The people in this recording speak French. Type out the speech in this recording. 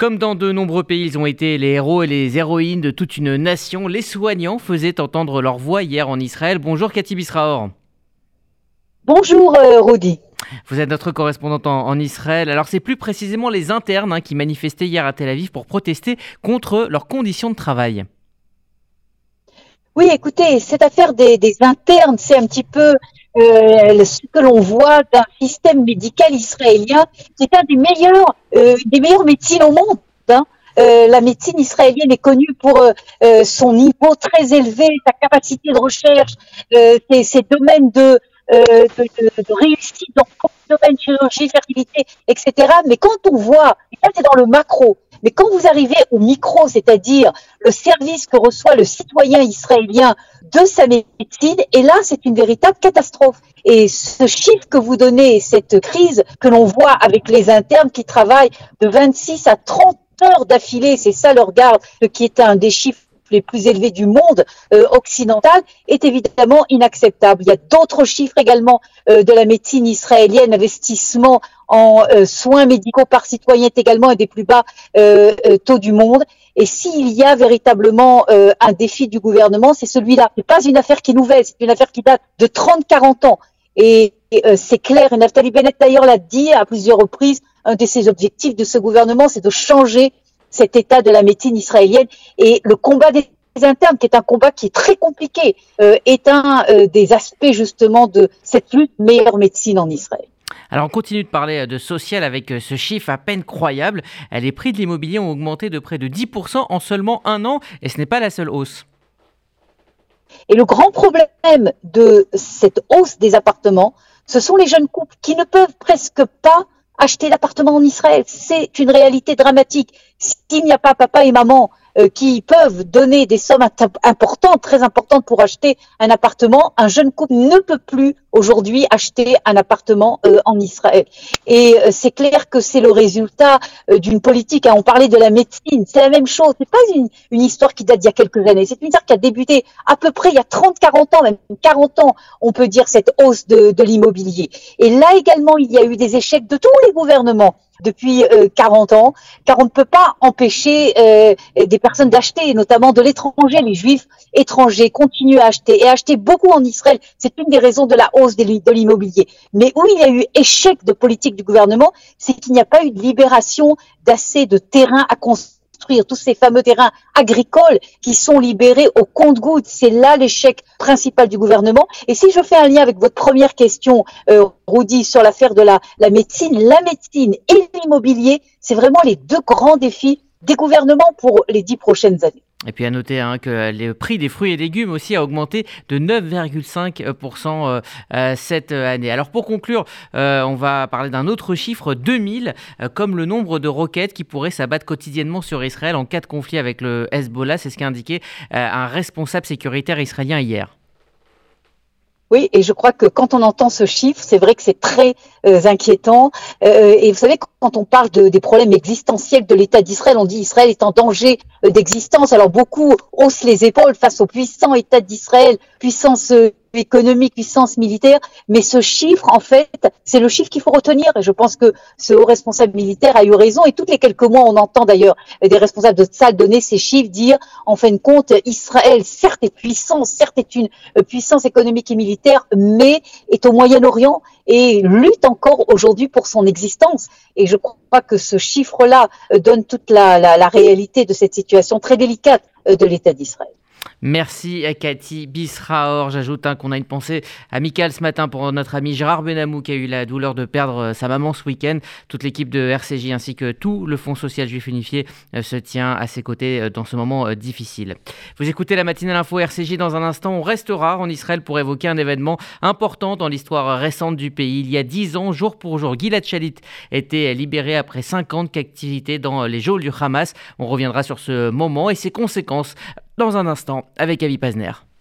Comme dans de nombreux pays, ils ont été les héros et les héroïnes de toute une nation. Les soignants faisaient entendre leur voix hier en Israël. Bonjour Cathy Bisraor. Bonjour euh, Rodi. Vous êtes notre correspondante en, Israël. Alors c'est plus précisément les internes hein, qui manifestaient hier à Tel Aviv pour protester contre leurs conditions de travail. Oui, écoutez, cette affaire des, internes, c'est un petit peu euh, ce que l'on voit d'un système médical israélien qui est un des meilleurs, euh, des meilleures médecines au monde. Hein. Euh, la médecine israélienne est connue pour son niveau très élevé, sa capacité de recherche, ses, domaines de, de, réussite dans le domaine chirurgie, fertilité, etc. Mais quand on voit, et ça c'est dans le macro, mais quand vous arrivez au micro, c'est-à-dire le service que reçoit le citoyen israélien de sa médecine, et là, c'est une véritable catastrophe. Et ce chiffre que vous donnez, cette crise que l'on voit avec les internes qui travaillent de 26 à 30 heures d'affilée, c'est ça leur garde, qui est un des chiffres les plus élevés du monde euh, occidental est évidemment inacceptable. Il y a d'autres chiffres également euh, de la médecine israélienne, investissement en euh, soins médicaux par citoyen est également un des plus bas taux du monde. Et s'il y a véritablement un défi du gouvernement, c'est celui-là. C'est pas une affaire qui est nouvelle, c'est une affaire qui date de 30-40 ans. Et, c'est clair, et Naftali Bennett d'ailleurs l'a dit à plusieurs reprises, un de ses objectifs de ce gouvernement, c'est de changer cet état de la médecine israélienne. Et le combat des internes, qui est un combat qui est très compliqué, euh, est un euh, des aspects justement de cette lutte meilleure médecine en Israël. Alors on continue de parler de social avec euh, ce chiffre à peine croyable. Les prix de l'immobilier ont augmenté de près de 10% en seulement un an et ce n'est pas la seule hausse. Et le grand problème de cette hausse des appartements, ce sont les jeunes couples qui ne peuvent presque pas acheter l'appartement en Israël. C'est une réalité dramatique. S'il n'y a pas papa et maman euh, qui peuvent donner des sommes importantes, très importantes pour acheter un appartement, un jeune couple ne peut plus aujourd'hui acheter un appartement euh, en Israël. Et euh, c'est clair que c'est le résultat d'une politique. Hein. on parlait de la médecine, c'est la même chose. C'est pas une, une, histoire qui date d'il y a quelques années. C'est une histoire qui a débuté à peu près il y a 30, 40 ans, même 40 ans, on peut dire cette hausse de, de l'immobilier. Et là également, il y a eu des échecs de tous les gouvernements depuis 40 ans, car on ne peut pas empêcher euh, des personnes d'acheter, notamment de l'étranger. Les juifs étrangers continuent à acheter et acheter beaucoup en Israël. C'est une des raisons de la hausse de l'immobilier. Mais où il y a eu échec de politique du gouvernement, c'est qu'il n'y a pas eu de libération d'assez de terrain à construire tous ces fameux terrains agricoles qui sont libérés au compte-gouttes. C'est là l'échec principal du gouvernement. Et si je fais un lien avec votre première question, euh, Rudy, sur l'affaire de la médecine, la médecine et l'immobilier, c'est vraiment les deux grands défis des gouvernements pour les dix prochaines années. Et puis à noter hein, que le prix des fruits et légumes aussi a augmenté de 9,5% euh, euh, cette année. Alors pour conclure, euh, on va parler d'un autre chiffre, 2000, comme le nombre de roquettes qui pourraient s'abattre quotidiennement sur Israël en cas de conflit avec le Hezbollah. C'est ce qu'a indiqué un responsable sécuritaire israélien hier. Oui, et je crois que quand on entend ce chiffre, c'est vrai que c'est très euh, inquiétant. Euh, et vous savez, quand on parle de, des problèmes existentiels de l'État d'Israël, on dit Israël est en danger euh, d'existence. Alors beaucoup haussent les épaules face au puissant État d'Israël, puissance économique, puissance militaire, mais ce chiffre, en fait, c'est le chiffre qu'il faut retenir. Et je pense que ce haut responsable militaire a eu raison. Et toutes les quelques mois, on entend d'ailleurs des responsables de ça donner ces chiffres, dire, en fin de compte, Israël, certes, est puissant, certes, est une puissance économique et militaire, mais est au Moyen-Orient et lutte encore aujourd'hui pour son existence. Et je crois que ce chiffre-là donne toute la, la réalité de cette situation très délicate de l'État d'Israël. Merci à Cathy Bisraor. J'ajoute hein, qu'on a une pensée amicale ce matin pour notre ami Gérard Benamou qui a eu la douleur de perdre euh, sa maman ce week-end. Toute l'équipe de RCJ ainsi que tout le Fonds social juif unifié euh, se tient à ses côtés euh, dans ce moment difficile. Vous écoutez la matinale info RCJ dans un instant. On restera en Israël pour évoquer un événement important dans l'histoire récente du pays. Il y a dix ans, jour pour jour, Gilad Shalit était libéré après 50 captivités dans les geôles du Hamas. On reviendra sur ce moment et ses conséquences dans un instant avec Avi Pazner.